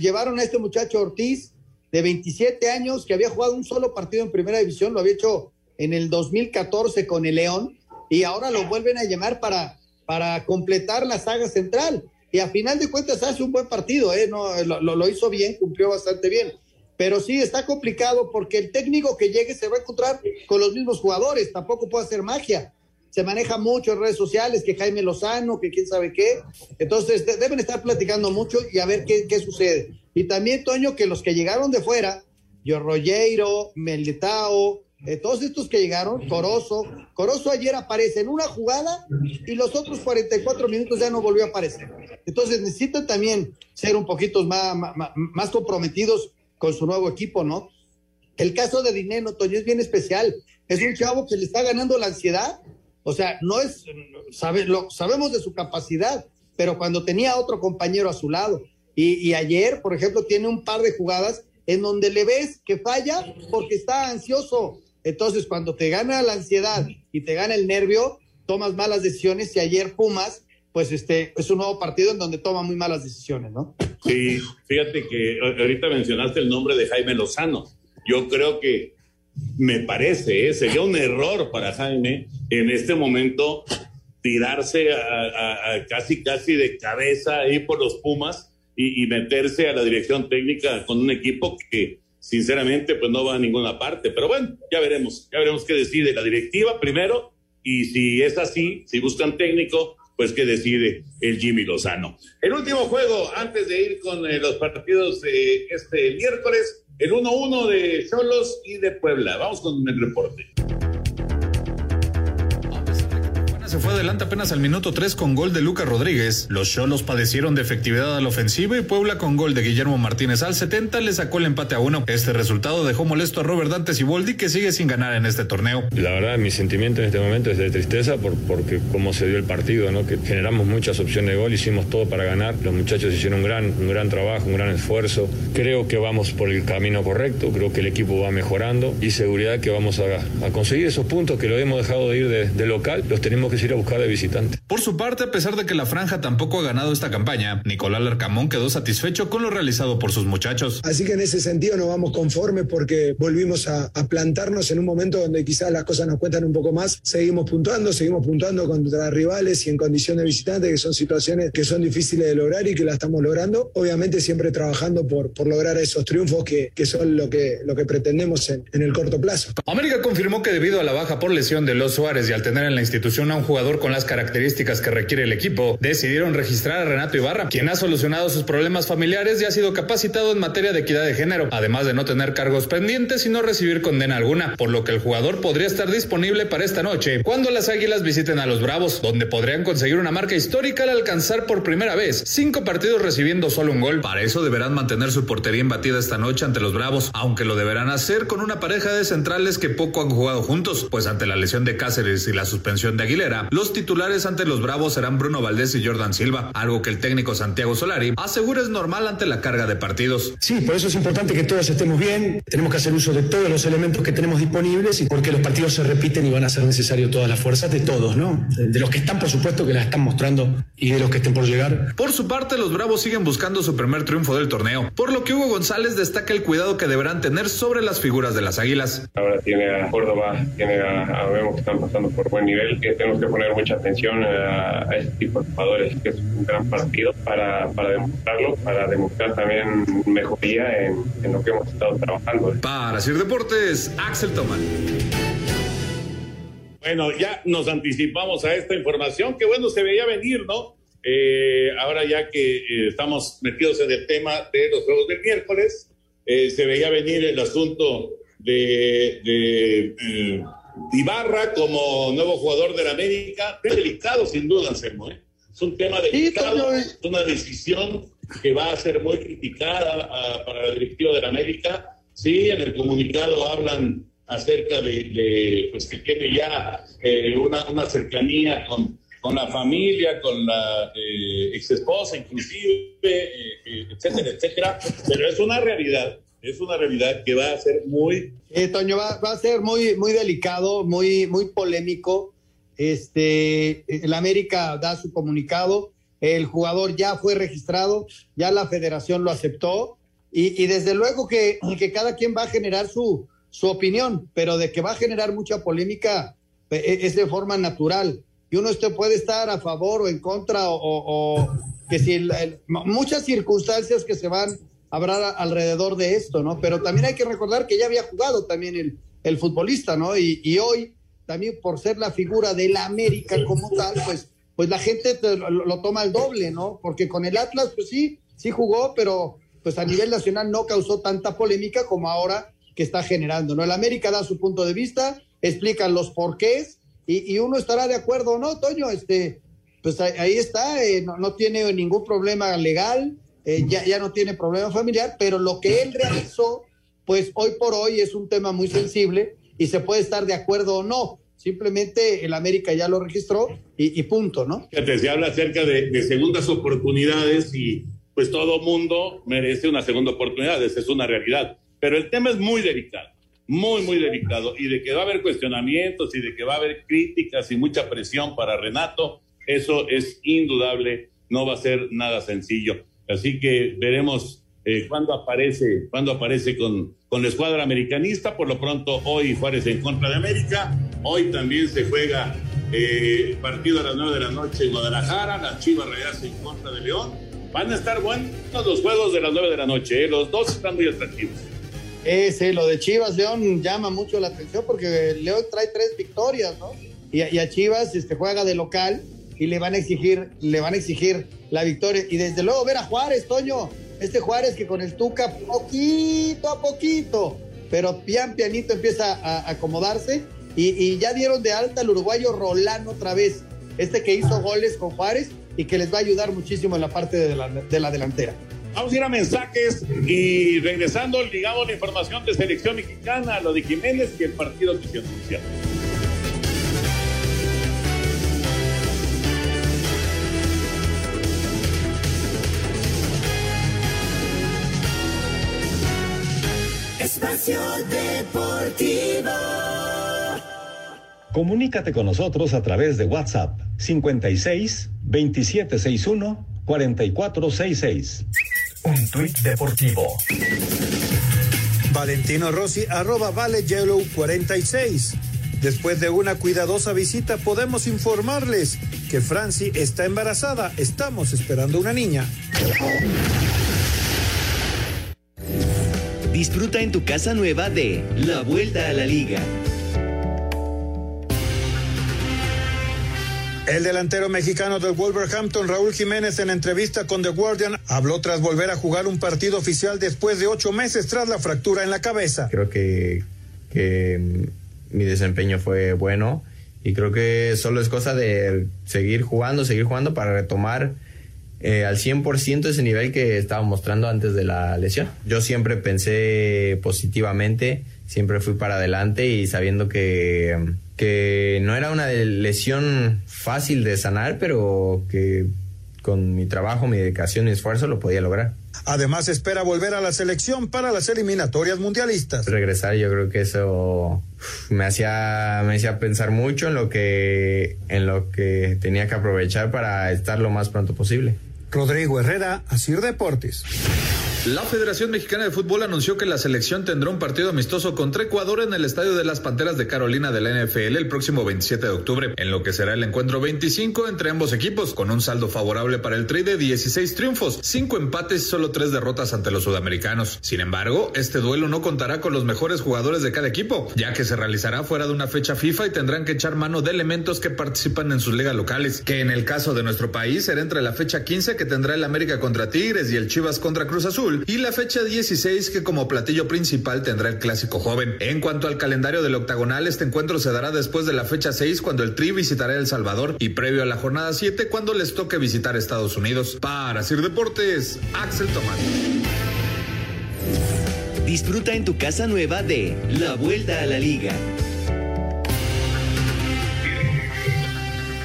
[SPEAKER 7] Llevaron a este muchacho Ortiz, de 27 años que había jugado un solo partido en primera división, lo había hecho en el 2014 con el León y ahora lo vuelven a llamar para, para completar la saga central. Y a final de cuentas hace un buen partido, ¿eh? no, lo, lo hizo bien, cumplió bastante bien. Pero sí está complicado porque el técnico que llegue se va a encontrar con los mismos jugadores, tampoco puede hacer magia se maneja mucho en redes sociales, que Jaime Lozano, que quién sabe qué. Entonces deben estar platicando mucho y a ver qué, qué sucede. Y también, Toño, que los que llegaron de fuera, Yo Rollero, Melitao, eh, todos estos que llegaron, Corozo, Corozo ayer aparece en una jugada y los otros 44 minutos ya no volvió a aparecer. Entonces necesitan también ser un poquito más, más, más comprometidos con su nuevo equipo, ¿no? El caso de Dineno, Toño, es bien especial. Es un chavo que le está ganando la ansiedad o sea, no es, sabe, lo, sabemos de su capacidad, pero cuando tenía otro compañero a su lado, y, ayer, por ejemplo, tiene un par de jugadas en donde le ves que falla porque está ansioso. Entonces, cuando te gana la ansiedad y te gana el nervio, tomas malas decisiones y ayer Pumas, pues este, es un nuevo partido en donde toma muy malas decisiones, ¿no?
[SPEAKER 6] Sí, fíjate que ahorita mencionaste el nombre de Jaime Lozano. Yo creo que me parece, ¿eh? sería un error para Jaime en este momento tirarse a, casi casi de cabeza ahí por los Pumas y, meterse a la dirección técnica con un equipo que sinceramente pues no va a ninguna parte. Pero bueno, ya veremos, ya veremos qué decide la directiva primero y si es así, si buscan técnico, pues qué decide el Jimmy Lozano. El último juego, antes de ir con eh, los partidos de este miércoles, el 1-1 de Cholos y de Puebla. Vamos con el reporte
[SPEAKER 15] se fue adelante apenas al minuto 3 con gol de Lucas Rodríguez. Los Cholos padecieron de efectividad a la ofensiva y Puebla con gol de Guillermo Martínez al 70 le sacó el empate a uno. Este resultado dejó molesto a Robert Dantes y Boldi que sigue sin ganar en este torneo.
[SPEAKER 23] La verdad, mi sentimiento en este momento es de tristeza por, porque cómo se dio el partido, ¿no? que generamos muchas opciones de gol, hicimos todo para ganar. Los muchachos hicieron un gran, un gran trabajo, un gran esfuerzo. Creo que vamos por el camino correcto, creo que el equipo va mejorando y seguridad que vamos a, conseguir esos puntos que lo hemos dejado de ir de, de local, los tenemos que ir a buscar de visitante.
[SPEAKER 15] Por su parte, a pesar de que la franja tampoco ha ganado esta campaña, Nicolás Larcamón quedó satisfecho con lo realizado por sus muchachos.
[SPEAKER 24] Así que en ese sentido no vamos conformes porque volvimos a, plantarnos en un momento donde quizás las cosas nos cuentan un poco más. Seguimos puntuando, seguimos puntuando contra rivales y en condición de visitante, que son situaciones que son difíciles de lograr y que la estamos logrando. Obviamente siempre trabajando por, por lograr esos triunfos que, que son lo que, lo que pretendemos en, en el corto plazo.
[SPEAKER 15] América confirmó que debido a la baja por lesión de los Suárez y al tener en la institución a un jugador con las características que requiere el equipo, decidieron registrar a Renato Ibarra, quien ha solucionado sus problemas familiares y ha sido capacitado en materia de equidad de género, además de no tener cargos pendientes y no recibir condena alguna, por lo que el jugador podría estar disponible para esta noche, cuando las Águilas visiten a los Bravos, donde podrían conseguir una marca histórica al alcanzar por primera vez cinco partidos recibiendo solo un gol. Para eso deberán mantener su portería imbatida esta noche ante los Bravos, aunque lo deberán hacer con una pareja de centrales que poco han jugado juntos, pues ante la lesión de Cáceres y la suspensión de Aguilera, los titulares ante los Bravos serán Bruno Valdés y Jordan Silva, algo que el técnico Santiago Solari asegura es normal ante la carga de partidos.
[SPEAKER 24] Sí, por eso es importante que todos estemos bien, tenemos que hacer uso de todos los elementos que tenemos disponibles y porque los partidos se repiten y van a ser necesarios todas las fuerzas de todos, ¿no? De los que están, por supuesto, que las están mostrando y de los que estén por llegar.
[SPEAKER 15] Por su parte, los Bravos siguen buscando su primer triunfo del torneo, por lo que Hugo González destaca el cuidado que deberán tener sobre las figuras de las Águilas.
[SPEAKER 25] Ahora tiene a Córdoba, tiene a, vemos que están pasando por buen nivel, que tenemos que poner mucha atención a a, este tipo de jugadores, que es un gran partido para, para demostrarlo, para demostrar también mejoría en, en lo que hemos estado trabajando.
[SPEAKER 15] Para Sir Deportes, Axel Toman.
[SPEAKER 6] Bueno, ya nos anticipamos a esta información, que bueno, se veía venir, ¿no? Eh, ahora ya que eh, estamos metidos en el tema de los juegos del miércoles, eh, se veía venir el asunto de, de Ibarra como nuevo jugador de la América, es delicado sin duda, Anselmo. ¿eh? Es un tema delicado, es una decisión que va a ser muy criticada ah, para la directiva de la América. Sí, en el comunicado hablan acerca de, pues que tiene ya eh, una, una, cercanía con, con, la familia, con la eh, ex esposa inclusive, eh, etcétera, etcétera, pero es una realidad es una realidad que va a ser muy...
[SPEAKER 7] Eh, Toño, va, a ser muy, muy delicado, muy, muy polémico. Este, el América da su comunicado, el jugador ya fue registrado, ya la federación lo aceptó Y, desde luego que, que, cada quien va a generar su, su opinión, pero de que va a generar mucha polémica e, e, es de forma natural. Y uno este puede estar a favor o en contra o, que si muchas circunstancias que se van hablar alrededor de esto, ¿no? Pero también hay que recordar que ya había jugado también el, el futbolista, ¿no? Y, y hoy también por ser la figura de la América como tal, pues, pues la gente lo, toma al doble, ¿no? Porque con el Atlas, pues sí, sí jugó, pero pues a nivel nacional no causó tanta polémica como ahora que está generando, ¿no? El América da su punto de vista, explica los porqués y, uno estará de acuerdo, ¿no, Toño? Este, pues ahí, está, eh, no, tiene ningún problema legal, eh, ya, ya no tiene problema familiar, pero lo que él realizó, pues hoy por hoy es un tema muy sensible y se puede estar de acuerdo o no. Simplemente el América ya lo registró y, punto, ¿no?
[SPEAKER 6] Se habla acerca de, segundas oportunidades y pues todo mundo merece una segunda oportunidad, esa es una realidad. Pero el tema es muy delicado, muy, muy delicado. Y de que va a haber cuestionamientos y de que va a haber críticas y mucha presión para Renato, eso es indudable, no va a ser nada sencillo. Así que veremos eh, cuando aparece, cuando aparece con, con la escuadra americanista. Por lo pronto, hoy Juárez en contra de América. Hoy también se juega eh, partido a las 9 de la noche en Guadalajara. Las Chivas Rayas en contra de León. Van a estar buenos los juegos de las 9 de la noche. Eh. Los dos están muy atractivos.
[SPEAKER 7] Ese, lo de Chivas León llama mucho la atención porque León trae tres victorias, ¿no? Y, a Chivas este, juega de local y le van a exigir, le van a exigir la victoria. Y desde luego ver a Juárez, Toño, este Juárez que con el Tuca poquito a poquito, pero pian pianito empieza a acomodarse y, ya dieron de alta al uruguayo Rolán otra vez, este que hizo goles con Juárez y que les va a ayudar muchísimo en la parte de la, de la delantera.
[SPEAKER 6] Vamos a ir a mensajes y regresando, ligamos la información de selección mexicana, lo de Jiménez y el partido que se.
[SPEAKER 12] Espacio Deportivo.
[SPEAKER 13] Comunícate con nosotros a través de WhatsApp 56 2761 4466.
[SPEAKER 14] Un tuit deportivo.
[SPEAKER 1] Valentino Rossi, arroba Vale Yellow 46. Después de una cuidadosa visita, podemos informarles que Franci está embarazada. Estamos esperando una niña.
[SPEAKER 26] Disfruta en tu casa nueva de La Vuelta a la Liga.
[SPEAKER 1] El delantero mexicano del Wolverhampton, Raúl Jiménez, en entrevista con The Guardian, habló tras volver a jugar un partido oficial después de ocho meses tras la fractura en la cabeza.
[SPEAKER 27] Creo que, que mi desempeño fue bueno y creo que solo es cosa de seguir jugando, seguir jugando para retomar eh, al 100% ese nivel que estaba mostrando antes de la lesión. Yo siempre pensé positivamente, siempre fui para adelante y sabiendo que, que no era una lesión fácil de sanar, pero que con mi trabajo, mi dedicación y esfuerzo lo podía lograr.
[SPEAKER 1] Además espera volver a la selección para las eliminatorias mundialistas.
[SPEAKER 27] Regresar, yo creo que eso me hacía me hacía pensar mucho en lo que en lo que tenía que aprovechar para estar lo más pronto posible.
[SPEAKER 1] Rodrigo Herrera, Asir Deportes.
[SPEAKER 15] La Federación Mexicana de Fútbol anunció que la selección tendrá un partido amistoso contra Ecuador en el Estadio de las Panteras de Carolina de la NFL el próximo 27 de octubre, en lo que será el encuentro 25 entre ambos equipos, con un saldo favorable para el Tri de 16 triunfos, 5 empates y solo 3 derrotas ante los sudamericanos. Sin embargo, este duelo no contará con los mejores jugadores de cada equipo, ya que se realizará fuera de una fecha FIFA y tendrán que echar mano de elementos que participan en sus ligas locales, que en el caso de nuestro país será entre la fecha 15 que tendrá el América contra Tigres y el Chivas contra Cruz Azul y la fecha 16 que como platillo principal tendrá el clásico joven. En cuanto al calendario del octagonal, este encuentro se dará después de la fecha 6 cuando el Tri visitará El Salvador y previo a la jornada 7 cuando les toque visitar Estados Unidos. Para Sir Deportes, Axel Tomás.
[SPEAKER 26] Disfruta en tu casa nueva de La Vuelta a la Liga.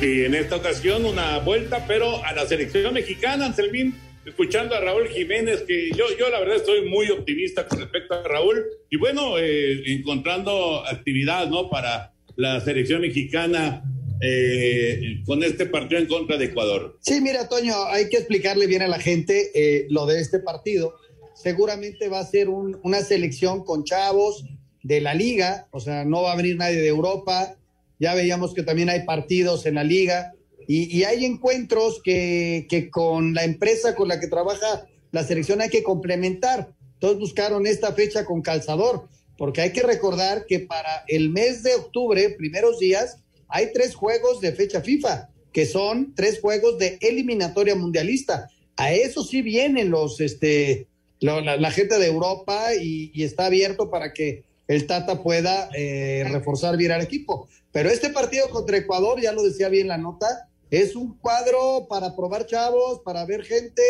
[SPEAKER 6] Y en esta ocasión una vuelta, pero a la selección mexicana, Anselmín escuchando a Raúl Jiménez, que yo, yo la verdad estoy muy optimista con respecto a Raúl, y bueno, eh, encontrando actividad, ¿no? Para la selección mexicana eh, con este partido en contra de Ecuador.
[SPEAKER 7] Sí, mira, Toño, hay que explicarle bien a la gente eh, lo de este partido. seguramente va a ser una selección con chavos de la liga, o sea, no va a venir nadie de Europa. Ya veíamos que también hay partidos en la liga y, hay encuentros que, que con la empresa con la que trabaja la selección hay que complementar. Todos buscaron esta fecha con calzador, porque hay que recordar que para el mes de octubre, primeros días, hay tres juegos de fecha FIFA, que son tres juegos de eliminatoria mundialista. A eso sí vienen los, este, la, gente de Europa y, está abierto para que el Tata pueda eh, reforzar bien al equipo. Pero este partido contra Ecuador, ya lo decía bien la nota, es un cuadro para probar chavos, para ver gente,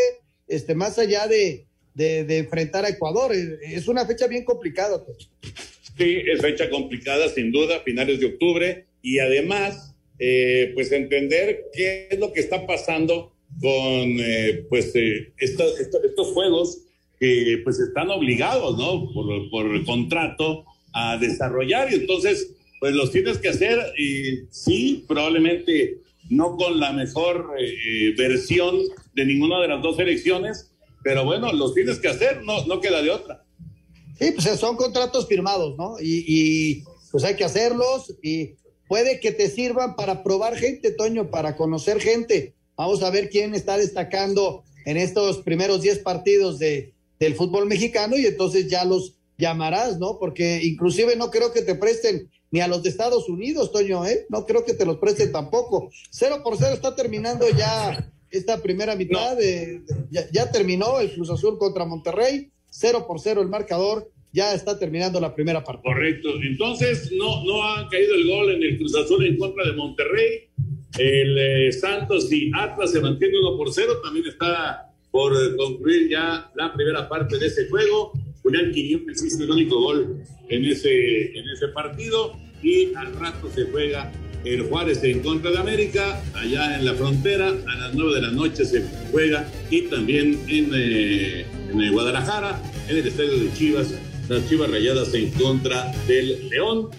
[SPEAKER 7] este, más allá de, de, enfrentar a Ecuador. Es una fecha bien complicada.
[SPEAKER 6] Sí, es fecha complicada, sin duda, finales de octubre, y además, eh, pues entender qué es lo que está pasando con, eh, pues, eh, estos, estos, juegos que, pues, están obligados, ¿no? Por, por contrato a desarrollar, y entonces, pues, los tienes que hacer, y sí, probablemente no con la mejor versión de ninguna de las dos elecciones, pero bueno, los tienes que hacer, no, no queda de otra.
[SPEAKER 7] Sí, pues son contratos firmados, ¿no? Y, y, pues hay que hacerlos y puede que te sirvan para probar gente, Toño, para conocer gente. Vamos a ver quién está destacando en estos primeros 10 partidos de, del fútbol mexicano y entonces ya los llamarás, ¿no? Porque inclusive no creo que te presten ni a los de Estados Unidos, Toño, ¿eh? No creo que te los presten tampoco. Cero por cero está terminando ya esta primera mitad. De, ya, terminó el Cruz Azul contra Monterrey, cero por cero el marcador. Ya está terminando la primera parte.
[SPEAKER 6] Correcto. Entonces, no, no ha caído el gol en el Cruz Azul en contra de Monterrey. El eh, Santos y Atlas se mantiene uno por cero. También está por concluir ya la primera parte de ese juego. Julián Quiñones hizo el único gol en ese, en ese partido. Y al rato se juega el Juárez en contra de América, allá en la frontera, a las 9 de la noche se juega y también en, eh, en Guadalajara, en el estadio de Chivas, las Chivas Rayadas en contra del León.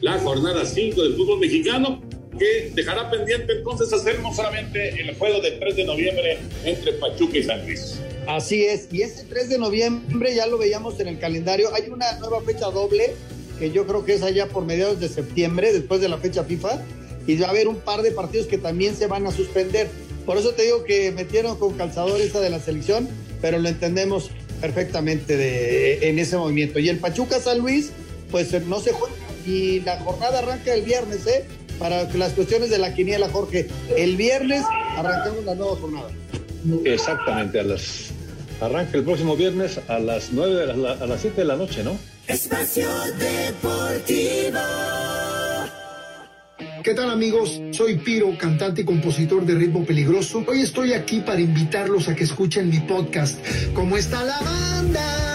[SPEAKER 6] La jornada 5 del fútbol mexicano, que dejará pendiente entonces hacer no solamente el juego del 3 de noviembre entre Pachuca y San Luis.
[SPEAKER 7] Así es, y ese 3 de noviembre ya lo veíamos en el calendario, hay una nueva fecha doble que yo creo que es allá por mediados de septiembre, después de la fecha FIFA, y va a haber un par de partidos que también se van a suspender. Por eso te digo que metieron con calzador esa de la selección, pero lo entendemos perfectamente de, en ese movimiento. Y el Pachuca San Luis, pues no se juega y la jornada arranca el viernes, ¿eh? Para las cuestiones de la quiniela, Jorge. El viernes arrancamos la nueva jornada.
[SPEAKER 21] Exactamente, a las arranca el próximo viernes a las 9 a las 7 de la noche, ¿no? Espacio
[SPEAKER 28] Deportivo. ¿Qué tal amigos? Soy Piro, cantante y compositor de ritmo peligroso. Hoy estoy aquí para invitarlos a que escuchen mi podcast. ¿Cómo está la banda?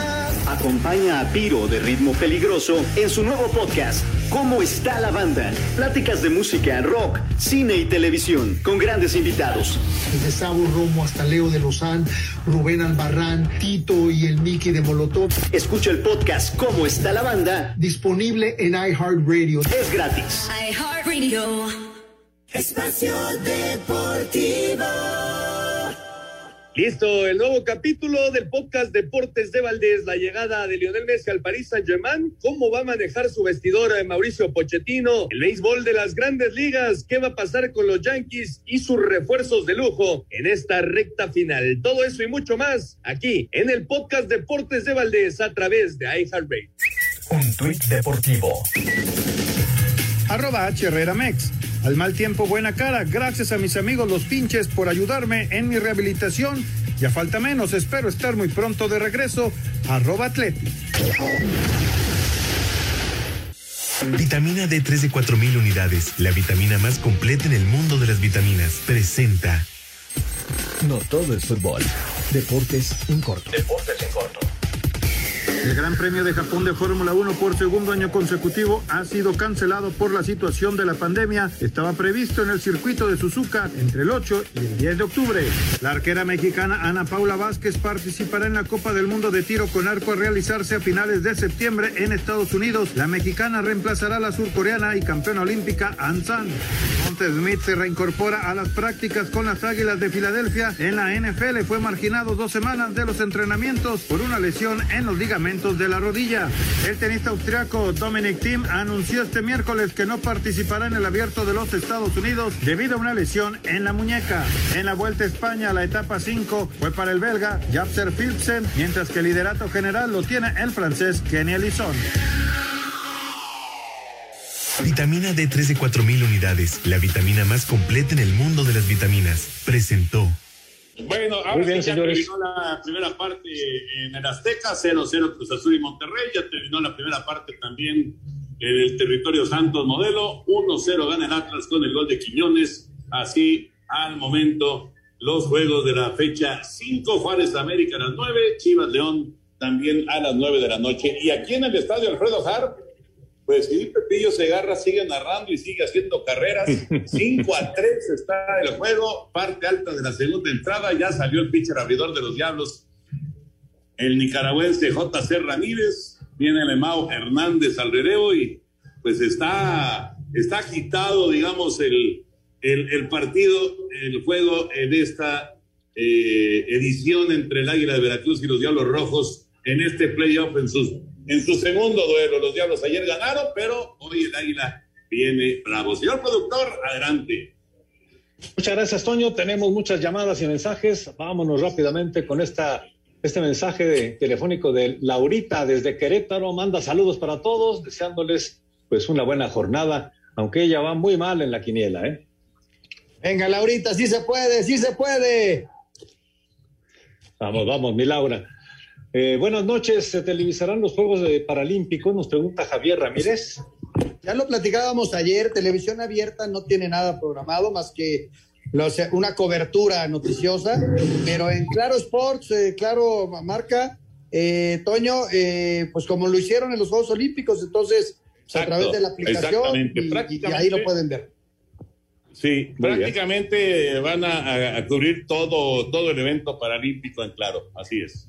[SPEAKER 26] Acompaña a Piro de ritmo peligroso en su nuevo podcast ¿Cómo está la banda? Pláticas de música, rock, cine y televisión con grandes invitados.
[SPEAKER 28] Desde Sabo Romo hasta Leo de Lozán, Rubén Albarrán, Tito y el Mickey de Molotov.
[SPEAKER 26] Escucha el podcast ¿Cómo está la banda?
[SPEAKER 28] Disponible en iHeartRadio.
[SPEAKER 26] Es gratis.
[SPEAKER 28] iHeartRadio.
[SPEAKER 12] Espacio Deportivo.
[SPEAKER 22] Listo, el nuevo capítulo del podcast Deportes de Valdés, la llegada de Lionel Messi al París Saint-Germain, cómo va a manejar su vestidor eh, Mauricio Pochettino, el béisbol de las grandes ligas, qué va a pasar con los Yankees y sus refuerzos de lujo en esta recta final. Todo eso y mucho más aquí en el podcast Deportes de Valdés a través de iHeartRadio.
[SPEAKER 14] Un tuit deportivo.
[SPEAKER 1] Arroba H Mex. Al mal tiempo, buena cara. Gracias a mis amigos los pinches por ayudarme en mi rehabilitación. Ya falta menos, espero estar muy pronto de regreso. Arroba Atleti.
[SPEAKER 29] Vitamina D3 de 4000 unidades, la vitamina más completa en el mundo de las vitaminas. Presenta.
[SPEAKER 14] No todo es fútbol. Deportes en corto.
[SPEAKER 29] Deportes en corto.
[SPEAKER 1] El Gran Premio de Japón de Fórmula 1 por segundo año consecutivo ha sido cancelado por la situación de la pandemia. Estaba previsto en el circuito de Suzuka entre el 8 y el 10 de octubre. La arquera mexicana Ana Paula Vázquez participará en la Copa del Mundo de Tiro con arco a realizarse a finales de septiembre en Estados Unidos. La mexicana reemplazará a la surcoreana y campeona olímpica An San. Devonta Smith se reincorpora a las prácticas con las Águilas de Filadelfia en la NFL. Fue marginado dos semanas de los entrenamientos por una lesión en los ligamentos de la rodilla. El tenista austriaco Dominic Thiem anunció este miércoles que no participará en el abierto de los Estados Unidos debido a una lesión en la muñeca. En la Vuelta a España, la etapa 5 fue para el belga Japser Philipsen, mientras que el liderato general lo tiene el francés Kenny Elison.
[SPEAKER 29] Vitamina D3 de 4000 unidades, la vitamina más completa en el mundo de las vitaminas, presentó.
[SPEAKER 6] Bueno, ahora sí ya terminó la primera parte en el Azteca, 0-0 Cruz Azul y Monterrey, ya terminó la primera parte también en el territorio Santos Modelo, 1-0 gana el Atlas con el gol de Quiñones, así al momento los juegos de la fecha 5, Juárez América a las 9, Chivas León también a las 9 de la noche, y aquí en el estadio Alfredo Harp, pues sí, Pepillo Segarra sigue narrando y sigue haciendo carreras. 5 a 3 está el juego, parte alta de la segunda entrada. Ya salió el pitcher abridor de los Diablos, el nicaragüense JC Ramírez. Viene el Emao Hernández al relevo y pues está, está quitado, digamos, el, el, partido, el juego en esta eh, edición entre el Águila de Veracruz y los Diablos Rojos en este playoff en sus en su segundo duelo. Los Diablos ayer ganaron, pero hoy el Águila viene bravo. Señor productor, adelante.
[SPEAKER 21] Muchas gracias, Toño. Tenemos muchas llamadas y mensajes. Vámonos rápidamente con esta, este mensaje de, telefónico de Laurita desde Querétaro. Manda saludos para todos, deseándoles pues una buena jornada, aunque ella va muy mal en la quiniela, ¿eh?
[SPEAKER 7] Venga, Laurita, sí se puede, sí se puede.
[SPEAKER 21] Vamos, vamos, mi Laura. Eh, buenas noches, ¿se televisarán los Juegos Paralímpicos? Nos pregunta Javier Ramírez.
[SPEAKER 7] Ya lo platicábamos ayer, televisión abierta no tiene nada programado más que una cobertura noticiosa, pero en Claro Sports, eh, Claro Marca, eh, Toño, pues como lo hicieron en los Juegos Olímpicos, entonces pues, a través de la aplicación y, ahí lo pueden ver.
[SPEAKER 6] Sí, prácticamente van a, a, cubrir todo, todo el evento paralímpico en Claro, así es.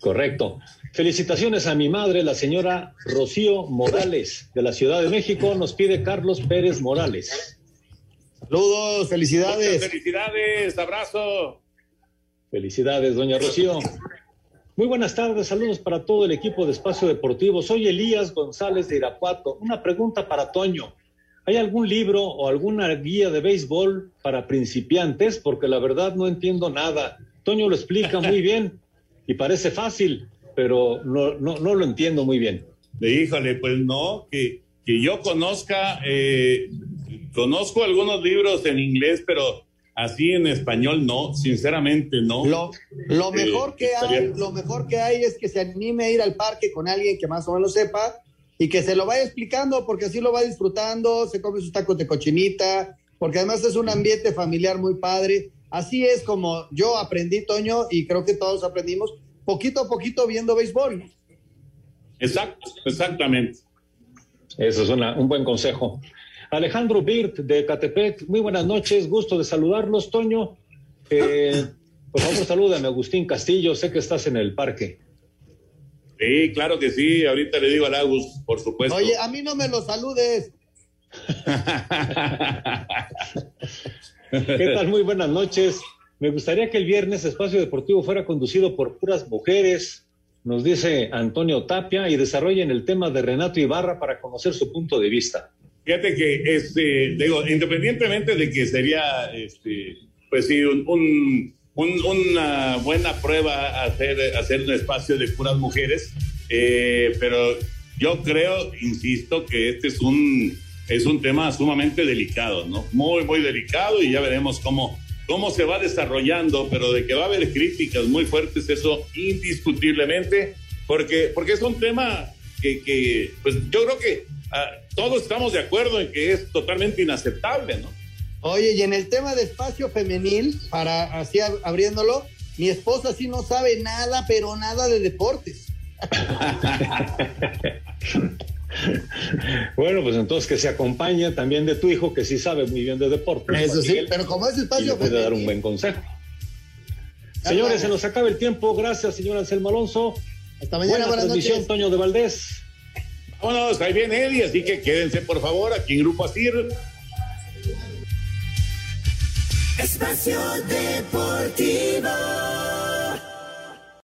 [SPEAKER 21] Correcto. Felicitaciones a mi madre, la señora Rocío Morales, de la Ciudad de México. Nos pide Carlos Pérez Morales.
[SPEAKER 7] Saludos, felicidades.
[SPEAKER 6] felicidades, abrazo.
[SPEAKER 21] Felicidades, doña Rocío. Muy buenas tardes, saludos para todo el equipo de Espacio Deportivo. Soy Elías González de Irapuato. Una pregunta para Toño. ¿Hay algún libro o alguna guía de béisbol para principiantes? Porque la verdad no entiendo nada. Toño lo explica muy bien y parece fácil, pero no, no, lo entiendo muy bien.
[SPEAKER 6] Híjole, pues no, que, que yo conozca, eh, conozco algunos libros en inglés, pero así en español no, sinceramente no.
[SPEAKER 7] Lo, lo eh, mejor que hay, lo mejor que hay es que se anime a ir al parque con alguien que más o menos sepa y que se lo vaya explicando porque así lo va disfrutando, se come sus tacos de cochinita, porque además es un ambiente familiar muy padre Así es como yo aprendí, Toño, y creo que todos aprendimos poquito a poquito viendo béisbol.
[SPEAKER 6] Exacto, exactamente.
[SPEAKER 21] Eso es un buen consejo. Alejandro Birt de Catepec, muy buenas noches, gusto de saludarlos, Toño. Eh, por favor, salúdame, Agustín Castillo, sé que estás en el parque.
[SPEAKER 6] Sí, claro que sí, ahorita le digo a Agus, por supuesto.
[SPEAKER 7] Oye, a mí no me lo saludes.
[SPEAKER 21] ¿Qué tal? Muy buenas noches. Me gustaría que el viernes Espacio Deportivo fuera conducido por puras mujeres, nos dice Antonio Tapia, y desarrollen el tema de Renato Ibarra para conocer su punto de vista.
[SPEAKER 6] Fíjate que, este, digo, independientemente de que sería, este, pues sí, un, una buena prueba hacer, hacer un espacio de puras mujeres, eh, pero yo creo, insisto, que este es un es un tema sumamente delicado, ¿no? Muy, muy delicado y ya veremos cómo, cómo se va desarrollando, pero de que va a haber críticas muy fuertes, eso indiscutiblemente, porque, porque es un tema que, que pues yo creo que ah, todos estamos de acuerdo en que es totalmente inaceptable, ¿no?
[SPEAKER 7] Oye, y en el tema de espacio femenil, para así abriéndolo, mi esposa sí no sabe nada, pero nada de deportes.
[SPEAKER 21] bueno, pues entonces que se acompañe también de tu hijo, que sí sabe muy bien de deporte.
[SPEAKER 7] Eso sí, pero como es espacio.
[SPEAKER 21] puede dar un buen consejo. Señores, se nos acaba el tiempo. Gracias, señor Anselmo Alonso.
[SPEAKER 7] Hasta mañana,
[SPEAKER 21] buena transmisión, Toño de Valdés.
[SPEAKER 6] Vámonos, ahí viene Eddie, así que quédense por favor aquí en Grupo Asir.
[SPEAKER 12] Espacio Deportivo.